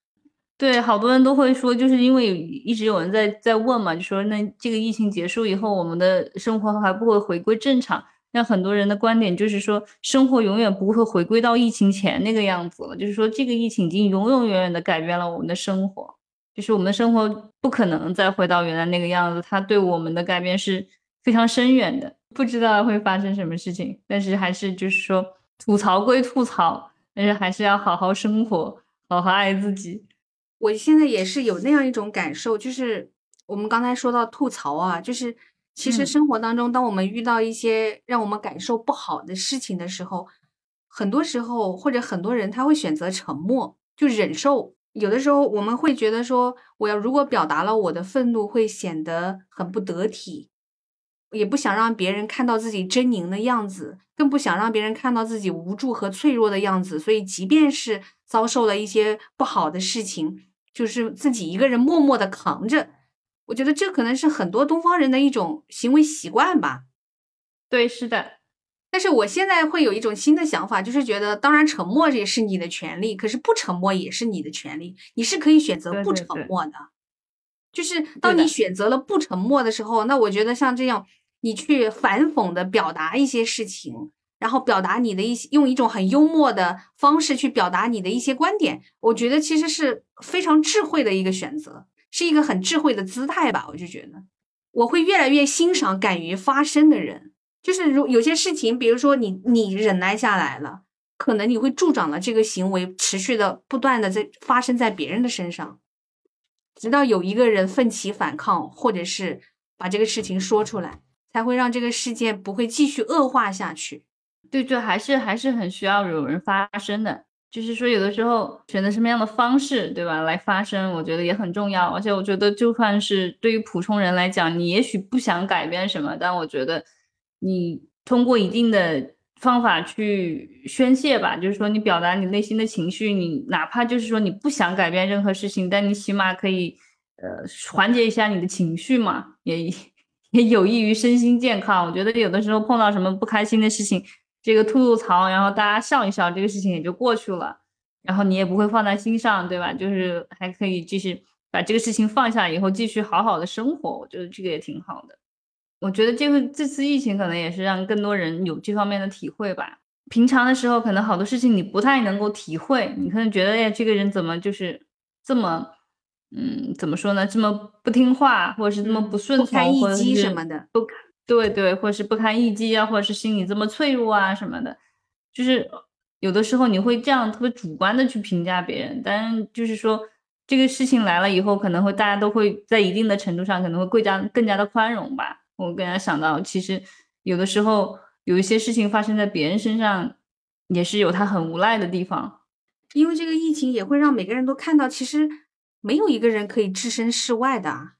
对，好多人都会说，就是因为一直有人在在问嘛，就说那这个疫情结束以后，我们的生活还不会回归正常。那很多人的观点就是说，生活永远不会回归到疫情前那个样子了。就是说，这个疫情已经永永远远的改变了我们的生活，就是我们的生活不可能再回到原来那个样子。它对我们的改变是非常深远的，不知道会发生什么事情。但是还是就是说，吐槽归吐槽，但是还是要好好生活，好好爱自己。我现在也是有那样一种感受，就是我们刚才说到吐槽啊，就是其实生活当中，当我们遇到一些让我们感受不好的事情的时候，很多时候或者很多人他会选择沉默，就忍受。有的时候我们会觉得说，我要如果表达了我的愤怒，会显得很不得体，也不想让别人看到自己狰狞的样子，更不想让别人看到自己无助和脆弱的样子。所以，即便是遭受了一些不好的事情，就是自己一个人默默的扛着，我觉得这可能是很多东方人的一种行为习惯吧。对，是的。但是我现在会有一种新的想法，就是觉得，当然沉默也是你的权利，可是不沉默也是你的权利，你是可以选择不沉默的。就是当你选择了不沉默的时候，那我觉得像这样，你去反讽的表达一些事情。然后表达你的一些，用一种很幽默的方式去表达你的一些观点，我觉得其实是非常智慧的一个选择，是一个很智慧的姿态吧。我就觉得，我会越来越欣赏敢于发声的人。就是如有些事情，比如说你你忍耐下来了，可能你会助长了这个行为持续的不断的在发生在别人的身上，直到有一个人奋起反抗，或者是把这个事情说出来，才会让这个世界不会继续恶化下去。对，就还是还是很需要有人发声的，就是说有的时候选择什么样的方式，对吧，来发声，我觉得也很重要。而且我觉得，就算是对于普通人来讲，你也许不想改变什么，但我觉得你通过一定的方法去宣泄吧，就是说你表达你内心的情绪，你哪怕就是说你不想改变任何事情，但你起码可以呃缓解一下你的情绪嘛，也 也有益于身心健康。我觉得有的时候碰到什么不开心的事情。这个吐吐槽，然后大家笑一笑，这个事情也就过去了，然后你也不会放在心上，对吧？就是还可以继续把这个事情放下，以后继续好好的生活。我觉得这个也挺好的。我觉得这个这次疫情可能也是让更多人有这方面的体会吧。平常的时候，可能好多事情你不太能够体会，你可能觉得，哎，这个人怎么就是这么，嗯，怎么说呢？这么不听话，或者是这么不顺从，不堪一击什么的不。对对，或者是不堪一击啊，或者是心理这么脆弱啊什么的，就是有的时候你会这样特别主观的去评价别人，但就是说这个事情来了以后，可能会大家都会在一定的程度上可能会更加更加的宽容吧。我更加想到，其实有的时候有一些事情发生在别人身上，也是有他很无奈的地方，因为这个疫情也会让每个人都看到，其实没有一个人可以置身事外的。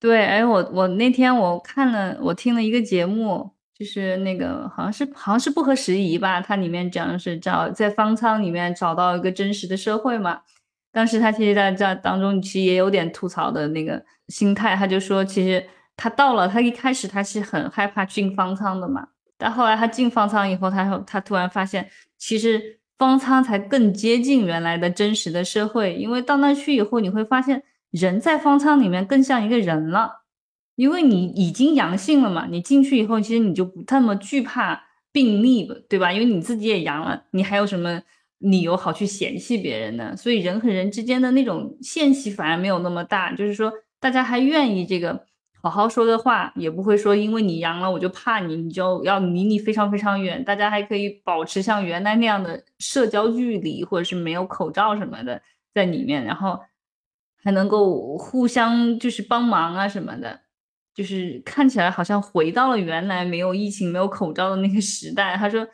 对，哎，我我那天我看了，我听了一个节目，就是那个好像是好像是不合时宜吧，它里面讲的是找在方舱里面找到一个真实的社会嘛，当时他其实在在当中其实也有点吐槽的那个心态，他就说其实他到了，他一开始他是很害怕进方舱的嘛，但后来他进方舱以后，他他突然发现其实方舱才更接近原来的真实的社会，因为到那去以后你会发现人在方舱里面更像一个人了。因为你已经阳性了嘛，你进去以后，其实你就不那么惧怕病例了，对吧？因为你自己也阳了，你还有什么理由好去嫌弃别人呢？所以人和人之间的那种间隙反而没有那么大，就是说大家还愿意这个好好说的话，也不会说因为你阳了我就怕你，你就要离你非常非常远。大家还可以保持像原来那样的社交距离，或者是没有口罩什么的在里面，然后还能够互相就是帮忙啊什么的。就是看起来好像回到了原来没有疫情、没有口罩的那个时代。他说，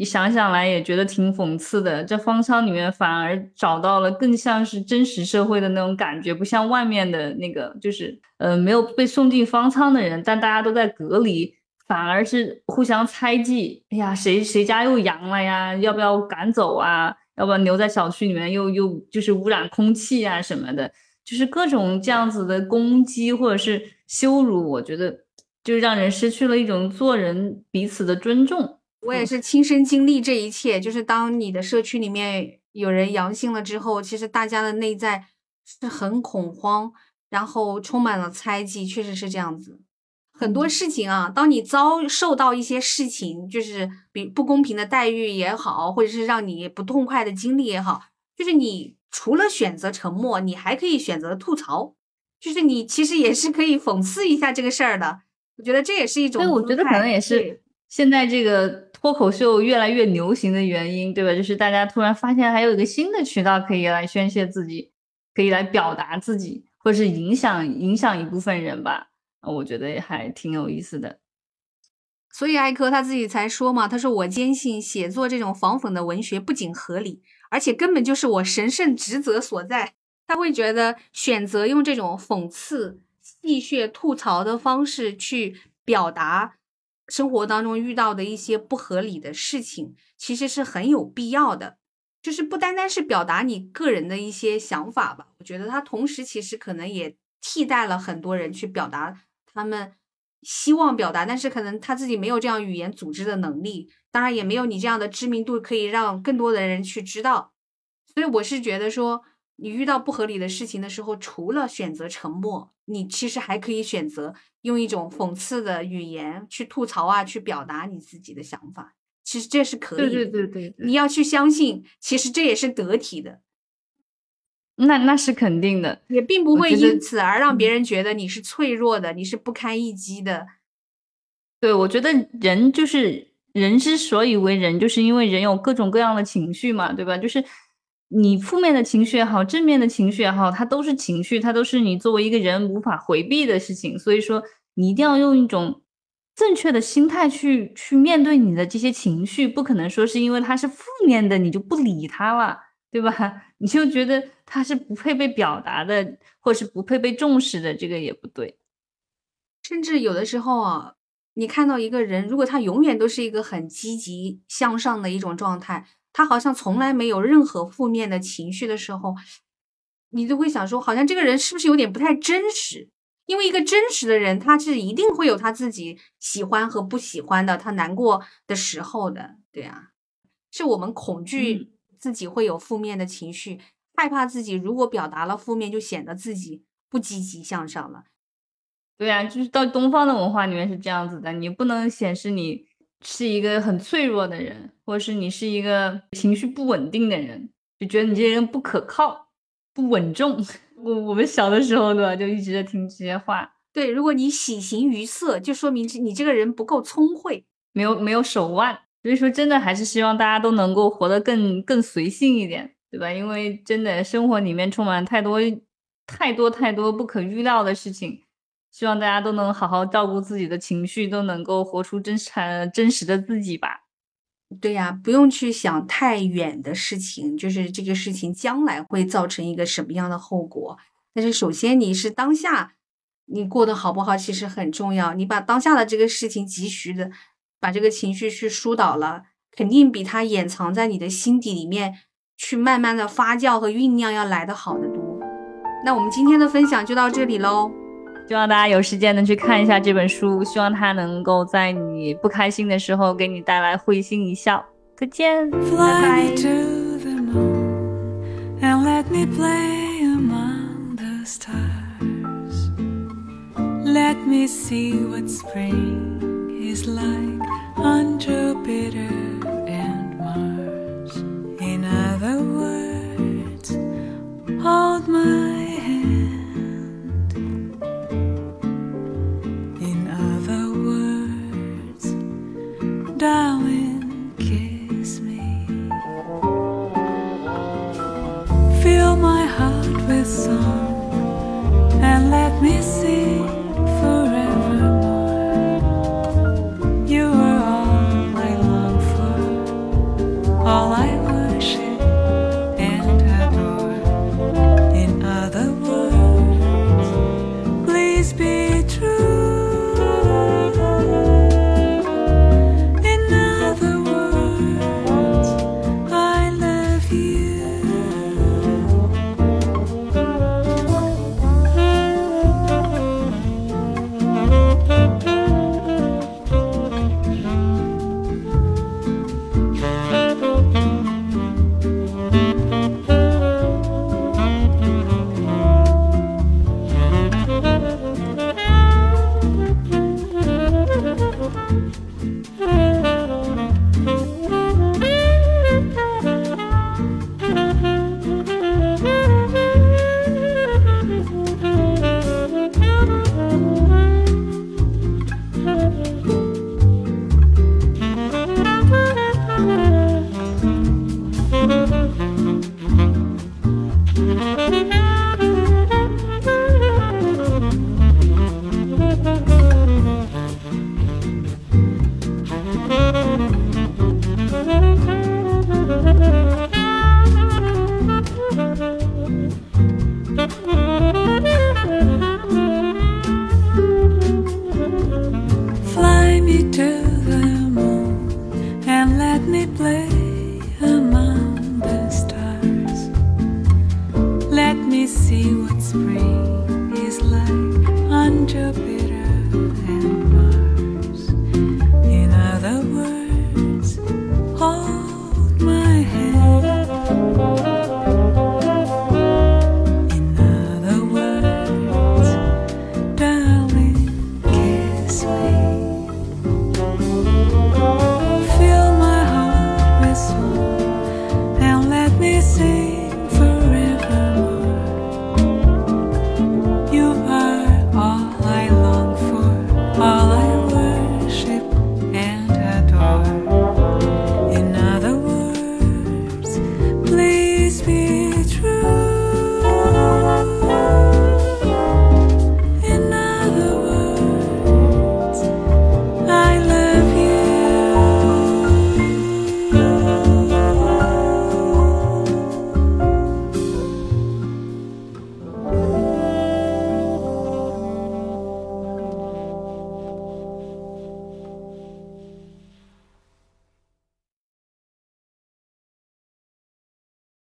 你想想来也觉得挺讽刺的。这方舱里面反而找到了更像是真实社会的那种感觉，不像外面的那个，就是呃没有被送进方舱的人，但大家都在隔离，反而是互相猜忌。哎呀，谁谁家又阳了呀？要不要赶走啊？要不要留在小区里面？又又就是污染空气啊什么的。就是各种这样子的攻击或者是羞辱，我觉得就让人失去了一种做人彼此的尊重。我也是亲身经历这一切，就是当你的社区里面有人阳性了之后，其实大家的内在是很恐慌，然后充满了猜忌，确实是这样子。很多事情啊，当你遭受到一些事情，就是比不公平的待遇也好，或者是让你不痛快的经历也好，就是你。除了选择沉默，你还可以选择吐槽，就是你其实也是可以讽刺一下这个事儿的。我觉得这也是一种。对，我觉得可能也是现在这个脱口秀越来越流行的原因，对吧？就是大家突然发现还有一个新的渠道可以来宣泄自己，可以来表达自己，或者是影响影响一部分人吧。我觉得也还挺有意思的。所以艾科他自己才说嘛，他说我坚信写作这种仿讽的文学不仅合理。而且根本就是我神圣职责所在。他会觉得选择用这种讽刺、戏谑、吐槽的方式去表达生活当中遇到的一些不合理的事情，其实是很有必要的。就是不单单是表达你个人的一些想法吧，我觉得他同时其实可能也替代了很多人去表达他们希望表达，但是可能他自己没有这样语言组织的能力。当然也没有你这样的知名度可以让更多的人去知道，所以我是觉得说，你遇到不合理的事情的时候，除了选择沉默，你其实还可以选择用一种讽刺的语言去吐槽啊，去表达你自己的想法。其实这是可以，对对对对，你要去相信，其实这也是得体的。那那是肯定的，也并不会因此而让别人觉得你是脆弱的，你是不堪一击的。对，我觉得人就是。人之所以为人，就是因为人有各种各样的情绪嘛，对吧？就是你负面的情绪也好，正面的情绪也好，它都是情绪，它都是你作为一个人无法回避的事情。所以说，你一定要用一种正确的心态去去面对你的这些情绪，不可能说是因为它是负面的，你就不理它了，对吧？你就觉得它是不配被表达的，或是不配被重视的，这个也不对。甚至有的时候啊。你看到一个人，如果他永远都是一个很积极向上的一种状态，他好像从来没有任何负面的情绪的时候，你就会想说，好像这个人是不是有点不太真实？因为一个真实的人，他是一定会有他自己喜欢和不喜欢的，他难过的时候的，对啊，是我们恐惧自己会有负面的情绪，害怕自己如果表达了负面，就显得自己不积极向上了。对啊，就是到东方的文化里面是这样子的，你不能显示你是一个很脆弱的人，或者是你是一个情绪不稳定的人，就觉得你这些人不可靠、不稳重。我我们小的时候对吧，就一直在听这些话。对，如果你喜形于色，就说明你这个人不够聪慧，没有没有手腕。所以说，真的还是希望大家都能够活得更更随性一点，对吧？因为真的生活里面充满太多太多太多不可预料的事情。希望大家都能好好照顾自己的情绪，都能够活出真实、真实的自己吧。对呀，不用去想太远的事情，就是这个事情将来会造成一个什么样的后果。但是首先你是当下，你过得好不好其实很重要。你把当下的这个事情及时的把这个情绪去疏导了，肯定比他掩藏在你的心底里面去慢慢的发酵和酝酿要来的好得多。那我们今天的分享就到这里喽，希望大家有时间能去看一下这本书，希望它能够在你不开心的时候给你带来会心一笑。再见，拜拜。Let me see what spring is like on